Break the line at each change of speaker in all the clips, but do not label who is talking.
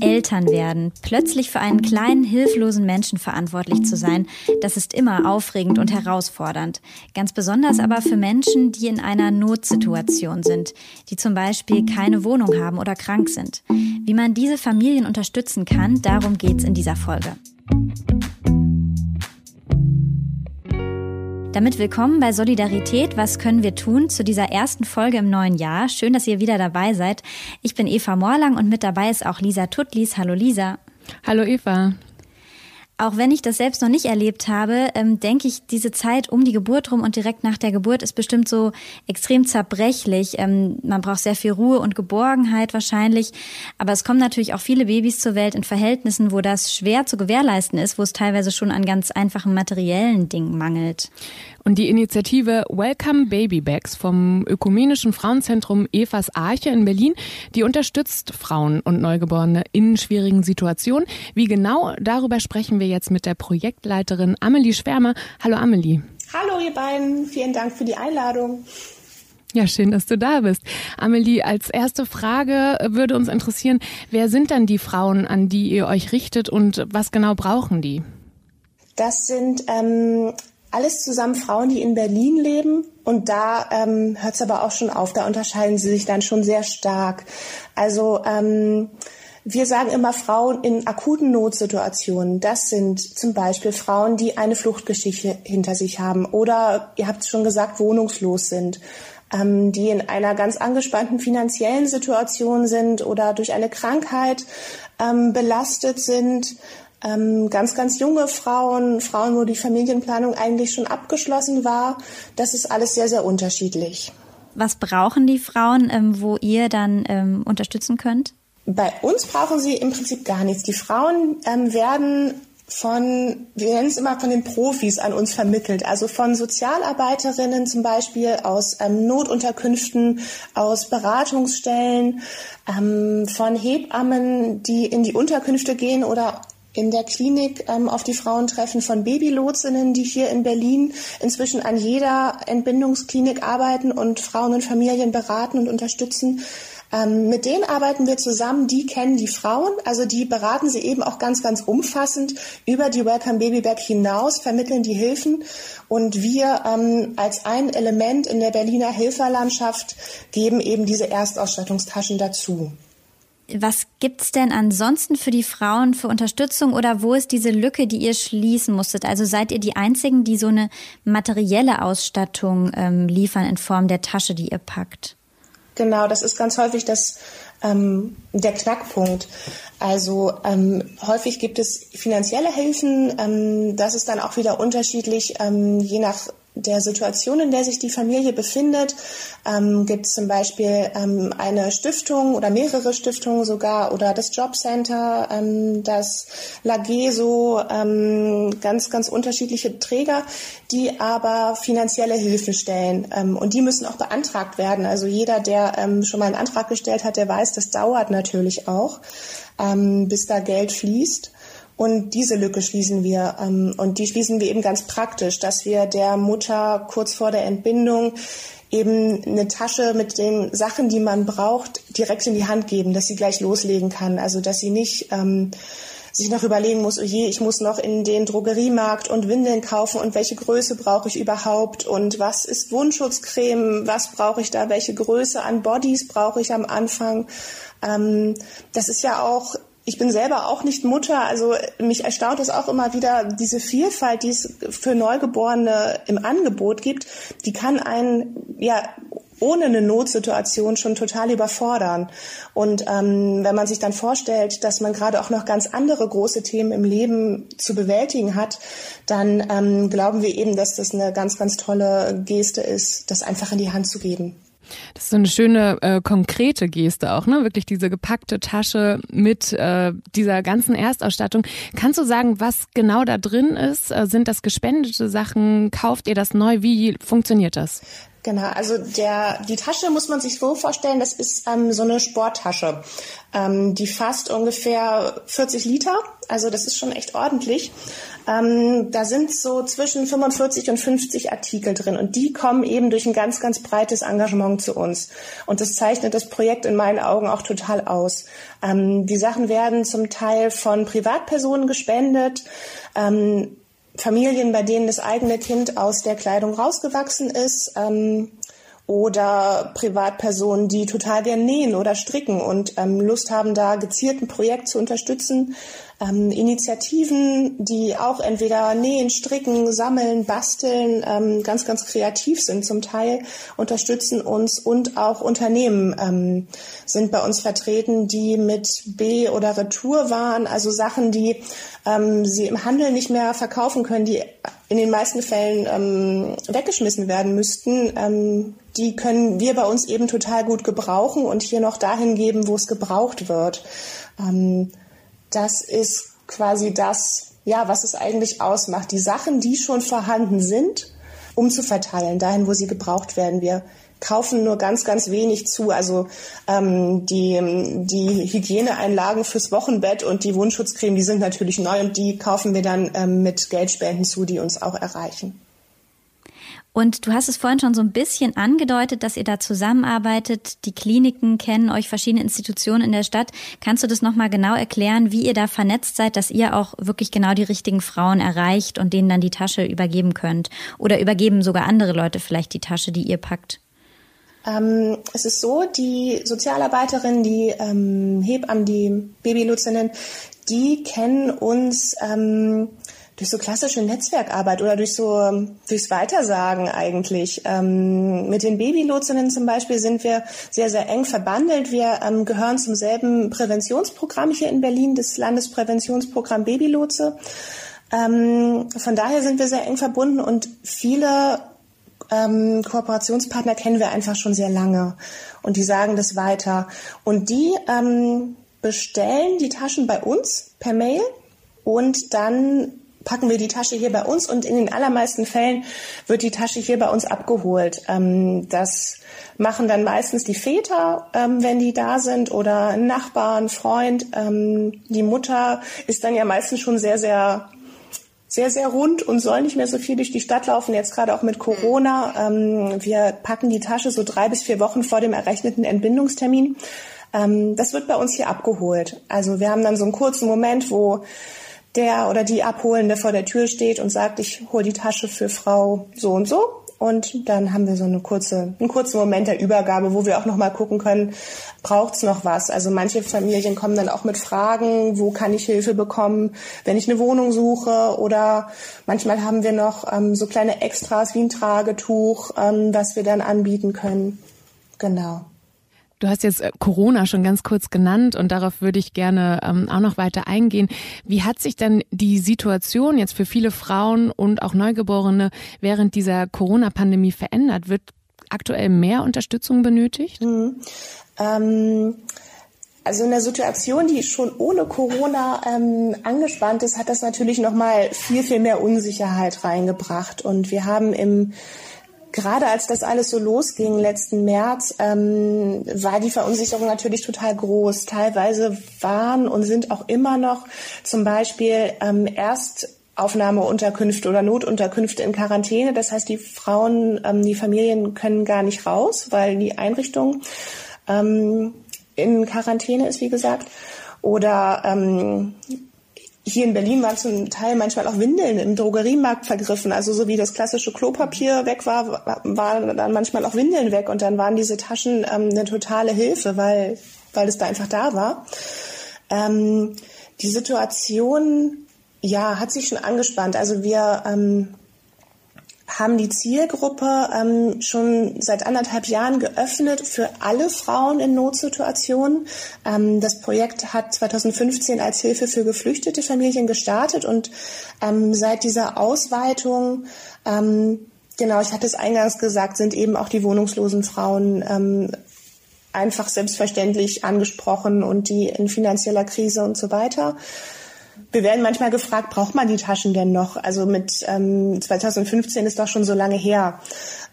Eltern werden, plötzlich für einen kleinen, hilflosen Menschen verantwortlich zu sein, das ist immer aufregend und herausfordernd. Ganz besonders aber für Menschen, die in einer Notsituation sind, die zum Beispiel keine Wohnung haben oder krank sind. Wie man diese Familien unterstützen kann, darum geht's in dieser Folge. Damit willkommen bei Solidarität. Was können wir tun zu dieser ersten Folge im neuen Jahr? Schön, dass ihr wieder dabei seid. Ich bin Eva Morlang und mit dabei ist auch Lisa Tutlis. Hallo Lisa.
Hallo Eva.
Auch wenn ich das selbst noch nicht erlebt habe, ähm, denke ich, diese Zeit um die Geburt rum und direkt nach der Geburt ist bestimmt so extrem zerbrechlich. Ähm, man braucht sehr viel Ruhe und Geborgenheit wahrscheinlich. Aber es kommen natürlich auch viele Babys zur Welt in Verhältnissen, wo das schwer zu gewährleisten ist, wo es teilweise schon an ganz einfachen materiellen Dingen mangelt.
Und die Initiative Welcome Baby Bags vom Ökumenischen Frauenzentrum Evas Arche in Berlin, die unterstützt Frauen und Neugeborene in schwierigen Situationen. Wie genau, darüber sprechen wir jetzt mit der Projektleiterin Amelie Schwärmer. Hallo Amelie.
Hallo ihr beiden, vielen Dank für die Einladung.
Ja, schön, dass du da bist. Amelie, als erste Frage würde uns interessieren, wer sind dann die Frauen, an die ihr euch richtet und was genau brauchen die?
Das sind ähm, alles zusammen Frauen, die in Berlin leben. Und da ähm, hört es aber auch schon auf. Da unterscheiden sie sich dann schon sehr stark. Also ähm, wir sagen immer Frauen in akuten Notsituationen. Das sind zum Beispiel Frauen, die eine Fluchtgeschichte hinter sich haben oder, ihr habt es schon gesagt, wohnungslos sind, ähm, die in einer ganz angespannten finanziellen Situation sind oder durch eine Krankheit ähm, belastet sind ähm, ganz, ganz junge Frauen, Frauen, wo die Familienplanung eigentlich schon abgeschlossen war. Das ist alles sehr, sehr unterschiedlich.
Was brauchen die Frauen, ähm, wo ihr dann ähm, unterstützen könnt?
Bei uns brauchen sie im Prinzip gar nichts. Die Frauen ähm, werden von, wir nennen es immer von den Profis an uns vermittelt, also von Sozialarbeiterinnen zum Beispiel aus ähm, Notunterkünften, aus Beratungsstellen, ähm, von Hebammen, die in die Unterkünfte gehen oder in der Klinik ähm, auf die Frauen treffen von Babylotsinnen, die hier in Berlin inzwischen an jeder Entbindungsklinik arbeiten und Frauen und Familien beraten und unterstützen. Ähm, mit denen arbeiten wir zusammen, die kennen die Frauen, also die beraten sie eben auch ganz, ganz umfassend über die Welcome Baby Back hinaus, vermitteln die Hilfen und wir ähm, als ein Element in der Berliner Hilferlandschaft geben eben diese Erstausstattungstaschen dazu.
Was gibt's denn ansonsten für die Frauen für Unterstützung oder wo ist diese Lücke, die ihr schließen musstet? Also seid ihr die einzigen, die so eine materielle Ausstattung ähm, liefern in Form der Tasche, die ihr packt?
Genau, das ist ganz häufig das ähm, der Knackpunkt. Also ähm, häufig gibt es finanzielle Hilfen. Ähm, das ist dann auch wieder unterschiedlich, ähm, je nach der Situation, in der sich die Familie befindet, ähm, gibt es zum Beispiel ähm, eine Stiftung oder mehrere Stiftungen sogar oder das Jobcenter, ähm, das Lageso, ähm, ganz, ganz unterschiedliche Träger, die aber finanzielle Hilfe stellen. Ähm, und die müssen auch beantragt werden. Also jeder, der ähm, schon mal einen Antrag gestellt hat, der weiß, das dauert natürlich auch, ähm, bis da Geld fließt. Und diese Lücke schließen wir. Ähm, und die schließen wir eben ganz praktisch, dass wir der Mutter kurz vor der Entbindung eben eine Tasche mit den Sachen, die man braucht, direkt in die Hand geben, dass sie gleich loslegen kann. Also dass sie nicht ähm, sich noch überlegen muss, oh je, ich muss noch in den Drogeriemarkt und Windeln kaufen und welche Größe brauche ich überhaupt und was ist Wundschutzcreme, was brauche ich da, welche Größe an Bodies brauche ich am Anfang. Ähm, das ist ja auch ich bin selber auch nicht Mutter, also mich erstaunt es auch immer wieder, diese Vielfalt, die es für Neugeborene im Angebot gibt, die kann einen ja ohne eine Notsituation schon total überfordern. Und ähm, wenn man sich dann vorstellt, dass man gerade auch noch ganz andere große Themen im Leben zu bewältigen hat, dann ähm, glauben wir eben, dass das eine ganz, ganz tolle Geste ist, das einfach in die Hand zu geben.
Das ist so eine schöne äh, konkrete Geste auch, ne? Wirklich diese gepackte Tasche mit äh, dieser ganzen Erstausstattung. Kannst du sagen, was genau da drin ist? Äh, sind das gespendete Sachen? Kauft ihr das neu? Wie funktioniert das?
Genau, also der, die Tasche muss man sich so vorstellen, das ist ähm, so eine Sporttasche. Ähm, die fasst ungefähr 40 Liter, also das ist schon echt ordentlich. Ähm, da sind so zwischen 45 und 50 Artikel drin und die kommen eben durch ein ganz, ganz breites Engagement zu uns. Und das zeichnet das Projekt in meinen Augen auch total aus. Ähm, die Sachen werden zum Teil von Privatpersonen gespendet. Ähm, Familien, bei denen das eigene Kind aus der Kleidung rausgewachsen ist. Ähm, oder Privatpersonen, die total gern nähen oder stricken und ähm, Lust haben, da gezielt ein Projekt zu unterstützen. Ähm, Initiativen, die auch entweder nähen, stricken, sammeln, basteln, ähm, ganz, ganz kreativ sind zum Teil, unterstützen uns und auch Unternehmen ähm, sind bei uns vertreten, die mit B- oder Retour waren, also Sachen, die ähm, sie im Handel nicht mehr verkaufen können, die in den meisten Fällen ähm, weggeschmissen werden müssten, ähm, die können wir bei uns eben total gut gebrauchen und hier noch dahin geben, wo es gebraucht wird. Ähm, das ist quasi das, ja, was es eigentlich ausmacht. Die Sachen, die schon vorhanden sind, umzuverteilen, dahin, wo sie gebraucht werden. Wir kaufen nur ganz, ganz wenig zu. Also ähm, die, die Hygieneeinlagen fürs Wochenbett und die Wundschutzcreme, die sind natürlich neu und die kaufen wir dann ähm, mit Geldspenden zu, die uns auch erreichen.
Und du hast es vorhin schon so ein bisschen angedeutet, dass ihr da zusammenarbeitet. Die Kliniken kennen euch, verschiedene Institutionen in der Stadt. Kannst du das nochmal genau erklären, wie ihr da vernetzt seid, dass ihr auch wirklich genau die richtigen Frauen erreicht und denen dann die Tasche übergeben könnt? Oder übergeben sogar andere Leute vielleicht die Tasche, die ihr packt?
Ähm, es ist so, die Sozialarbeiterin, die ähm, Hebammen, die Babyluzinnen, die kennen uns ähm, durch so klassische Netzwerkarbeit oder durch so durchs Weitersagen eigentlich. Ähm, mit den Babylotsinnen zum Beispiel sind wir sehr, sehr eng verbandelt. Wir ähm, gehören zum selben Präventionsprogramm hier in Berlin, das Landespräventionsprogramm Babylotse. Ähm, von daher sind wir sehr eng verbunden und viele ähm, Kooperationspartner kennen wir einfach schon sehr lange und die sagen das weiter. Und die ähm, bestellen die Taschen bei uns per Mail und dann packen wir die Tasche hier bei uns und in den allermeisten Fällen wird die Tasche hier bei uns abgeholt. Ähm, das machen dann meistens die Väter, ähm, wenn die da sind oder ein Nachbar, ein Freund. Ähm, die Mutter ist dann ja meistens schon sehr, sehr sehr, sehr rund und soll nicht mehr so viel durch die Stadt laufen, jetzt gerade auch mit Corona. Ähm, wir packen die Tasche so drei bis vier Wochen vor dem errechneten Entbindungstermin. Ähm, das wird bei uns hier abgeholt. Also wir haben dann so einen kurzen Moment, wo der oder die Abholende vor der Tür steht und sagt, ich hole die Tasche für Frau so und so. Und dann haben wir so eine kurze, einen kurzen Moment der Übergabe, wo wir auch nochmal gucken können, braucht es noch was? Also manche Familien kommen dann auch mit Fragen, wo kann ich Hilfe bekommen, wenn ich eine Wohnung suche? Oder manchmal haben wir noch ähm, so kleine Extras wie ein Tragetuch, ähm, was wir dann anbieten können. Genau.
Du hast jetzt äh, Corona schon ganz kurz genannt und darauf würde ich gerne ähm, auch noch weiter eingehen. Wie hat sich denn die Situation jetzt für viele Frauen und auch Neugeborene während dieser Corona-Pandemie verändert? Wird aktuell mehr Unterstützung benötigt?
Mhm. Ähm also in der Situation, die schon ohne Corona ähm, angespannt ist, hat das natürlich noch mal viel viel mehr Unsicherheit reingebracht. Und wir haben im gerade als das alles so losging letzten März, ähm, war die Verunsicherung natürlich total groß. Teilweise waren und sind auch immer noch zum Beispiel ähm, erst Aufnahmeunterkünfte oder Notunterkünfte in Quarantäne. Das heißt, die Frauen, ähm, die Familien können gar nicht raus, weil die Einrichtung ähm, in Quarantäne ist, wie gesagt. Oder ähm, hier in Berlin waren zum Teil manchmal auch Windeln im Drogeriemarkt vergriffen. Also so wie das klassische Klopapier weg war, waren dann manchmal auch Windeln weg und dann waren diese Taschen ähm, eine totale Hilfe, weil, weil es da einfach da war. Ähm, die Situation, ja, hat sich schon angespannt. Also wir ähm, haben die Zielgruppe ähm, schon seit anderthalb Jahren geöffnet für alle Frauen in Notsituationen. Ähm, das Projekt hat 2015 als Hilfe für geflüchtete Familien gestartet und ähm, seit dieser Ausweitung ähm, Genau, ich hatte es eingangs gesagt, sind eben auch die wohnungslosen Frauen ähm, einfach selbstverständlich angesprochen und die in finanzieller Krise und so weiter. Wir werden manchmal gefragt, braucht man die Taschen denn noch? Also mit ähm, 2015 ist doch schon so lange her.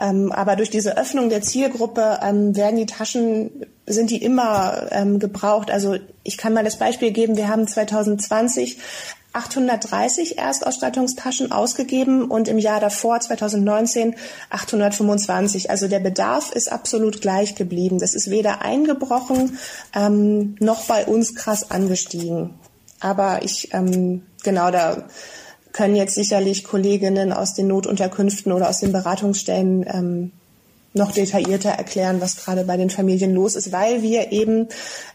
Ähm, aber durch diese Öffnung der Zielgruppe ähm, werden die Taschen, sind die immer ähm, gebraucht. Also ich kann mal das Beispiel geben, wir haben 2020 830 Erstausstattungstaschen ausgegeben und im Jahr davor, 2019, 825. Also der Bedarf ist absolut gleich geblieben. Das ist weder eingebrochen ähm, noch bei uns krass angestiegen. Aber ich, ähm, genau, da können jetzt sicherlich Kolleginnen aus den Notunterkünften oder aus den Beratungsstellen ähm, noch detaillierter erklären, was gerade bei den Familien los ist, weil wir eben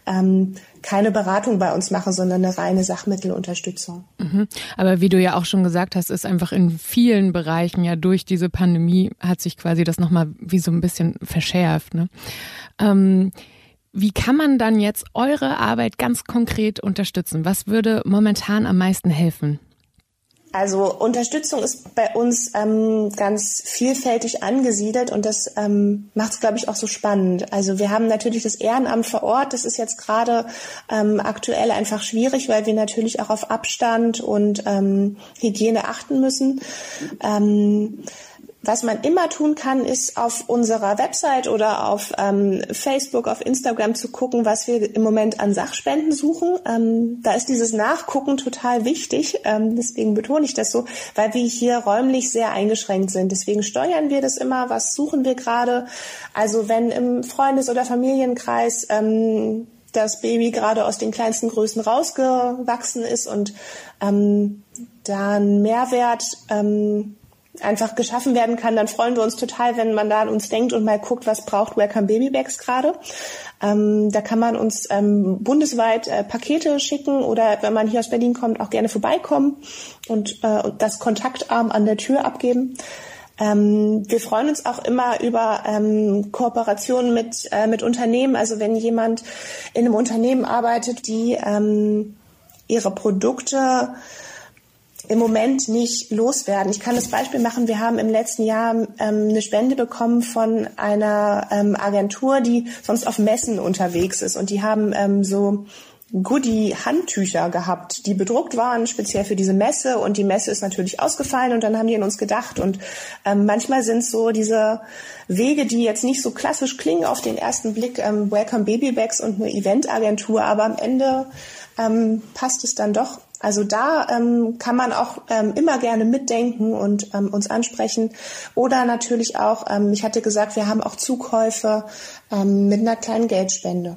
ähm, keine Beratung bei uns machen, sondern eine reine Sachmittelunterstützung.
Mhm. Aber wie du ja auch schon gesagt hast, ist einfach in vielen Bereichen ja durch diese Pandemie hat sich quasi das nochmal wie so ein bisschen verschärft. Ne? Ähm, wie kann man dann jetzt eure Arbeit ganz konkret unterstützen? Was würde momentan am meisten helfen?
Also Unterstützung ist bei uns ähm, ganz vielfältig angesiedelt und das ähm, macht es, glaube ich, auch so spannend. Also wir haben natürlich das Ehrenamt vor Ort. Das ist jetzt gerade ähm, aktuell einfach schwierig, weil wir natürlich auch auf Abstand und ähm, Hygiene achten müssen. Ähm, was man immer tun kann, ist auf unserer Website oder auf ähm, Facebook, auf Instagram zu gucken, was wir im Moment an Sachspenden suchen. Ähm, da ist dieses Nachgucken total wichtig. Ähm, deswegen betone ich das so, weil wir hier räumlich sehr eingeschränkt sind. Deswegen steuern wir das immer. Was suchen wir gerade? Also wenn im Freundes- oder Familienkreis ähm, das Baby gerade aus den kleinsten Größen rausgewachsen ist und ähm, dann Mehrwert ähm, einfach geschaffen werden kann, dann freuen wir uns total, wenn man da an uns denkt und mal guckt, was braucht Welcome Baby Bags gerade. Ähm, da kann man uns ähm, bundesweit äh, Pakete schicken oder wenn man hier aus Berlin kommt, auch gerne vorbeikommen und, äh, und das Kontaktarm an der Tür abgeben. Ähm, wir freuen uns auch immer über ähm, Kooperationen mit, äh, mit Unternehmen. Also wenn jemand in einem Unternehmen arbeitet, die ähm, ihre Produkte im Moment nicht loswerden. Ich kann das Beispiel machen. Wir haben im letzten Jahr ähm, eine Spende bekommen von einer ähm, Agentur, die sonst auf Messen unterwegs ist. Und die haben ähm, so Goodie-Handtücher gehabt, die bedruckt waren, speziell für diese Messe. Und die Messe ist natürlich ausgefallen und dann haben die an uns gedacht. Und ähm, manchmal sind so diese Wege, die jetzt nicht so klassisch klingen auf den ersten Blick, ähm, Welcome Baby Bags und eine Eventagentur, aber am Ende ähm, passt es dann doch. Also da ähm, kann man auch ähm, immer gerne mitdenken und ähm, uns ansprechen. Oder natürlich auch, ähm, ich hatte gesagt, wir haben auch Zukäufe ähm, mit einer kleinen Geldspende.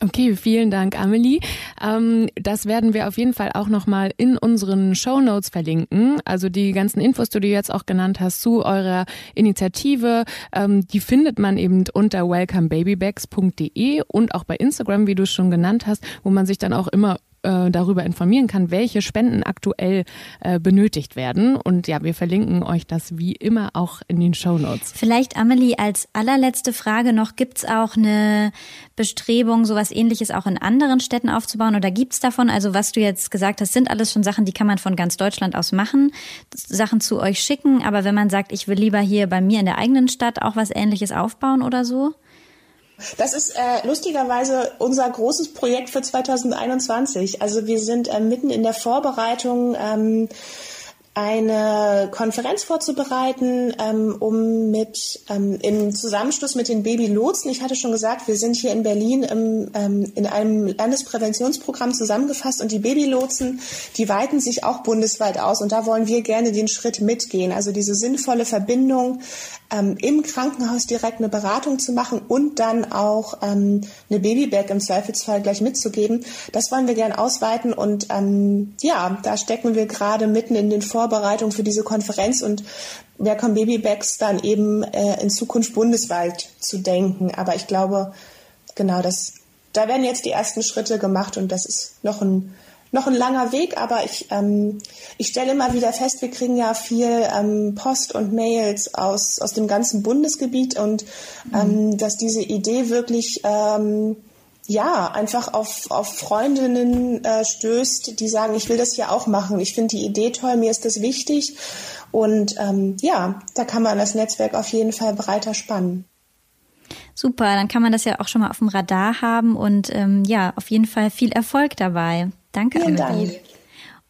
Okay, vielen Dank, Amelie. Ähm, das werden wir auf jeden Fall auch nochmal in unseren Show Notes verlinken. Also die ganzen Infos, die du jetzt auch genannt hast zu eurer Initiative, ähm, die findet man eben unter welcomebabybags.de und auch bei Instagram, wie du es schon genannt hast, wo man sich dann auch immer äh, darüber informieren kann, welche Spenden aktuell äh, benötigt werden. Und ja, wir verlinken euch das wie immer auch in den Show Notes.
Vielleicht, Amelie, als allerletzte Frage noch, gibt's auch eine Bestrebung, sowas ähnliches auch in anderen Städten aufzubauen? Oder gibt's davon, also was du jetzt gesagt hast, sind alles schon Sachen, die kann man von ganz Deutschland aus machen, Sachen zu euch schicken. Aber wenn man sagt, ich will lieber hier bei mir in der eigenen Stadt auch was ähnliches aufbauen oder so?
Das ist äh, lustigerweise unser großes Projekt für 2021. Also wir sind äh, mitten in der Vorbereitung. Ähm, eine Konferenz vorzubereiten, ähm, um mit ähm, im Zusammenschluss mit den Babylotsen, ich hatte schon gesagt, wir sind hier in Berlin im, ähm, in einem Landespräventionsprogramm zusammengefasst und die Babylotsen, die weiten sich auch bundesweit aus und da wollen wir gerne den Schritt mitgehen, also diese sinnvolle Verbindung ähm, im Krankenhaus direkt eine Beratung zu machen und dann auch ähm, eine Babybag im Zweifelsfall gleich mitzugeben. Das wollen wir gerne ausweiten und ähm, ja, da stecken wir gerade mitten in den Vorbereitungen für diese Konferenz und wer kommt Babybags dann eben äh, in Zukunft bundesweit zu denken. Aber ich glaube, genau das, da werden jetzt die ersten Schritte gemacht und das ist noch ein noch ein langer Weg, aber ich, ähm, ich stelle immer wieder fest, wir kriegen ja viel ähm, Post und Mails aus, aus dem ganzen Bundesgebiet und ähm, mhm. dass diese Idee wirklich ähm, ja, einfach auf, auf Freundinnen äh, stößt, die sagen, ich will das ja auch machen. Ich finde die Idee toll, mir ist das wichtig. Und ähm, ja, da kann man das Netzwerk auf jeden Fall breiter spannen.
Super, dann kann man das ja auch schon mal auf dem Radar haben und ähm, ja, auf jeden Fall viel Erfolg dabei. Danke,
Vielen. Dank.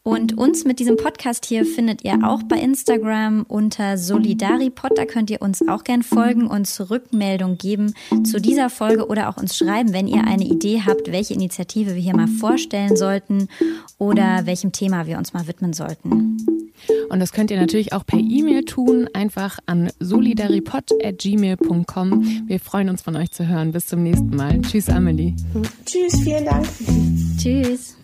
Und uns mit diesem Podcast hier findet ihr auch bei Instagram unter Solidaripod. Da könnt ihr uns auch gern folgen, uns Rückmeldung geben zu dieser Folge oder auch uns schreiben, wenn ihr eine Idee habt, welche Initiative wir hier mal vorstellen sollten oder welchem Thema wir uns mal widmen sollten.
Und das könnt ihr natürlich auch per E-Mail tun, einfach an solidaripod.gmail.com. Wir freuen uns von euch zu hören. Bis zum nächsten Mal. Tschüss, Amelie.
Tschüss, vielen Dank.
Tschüss.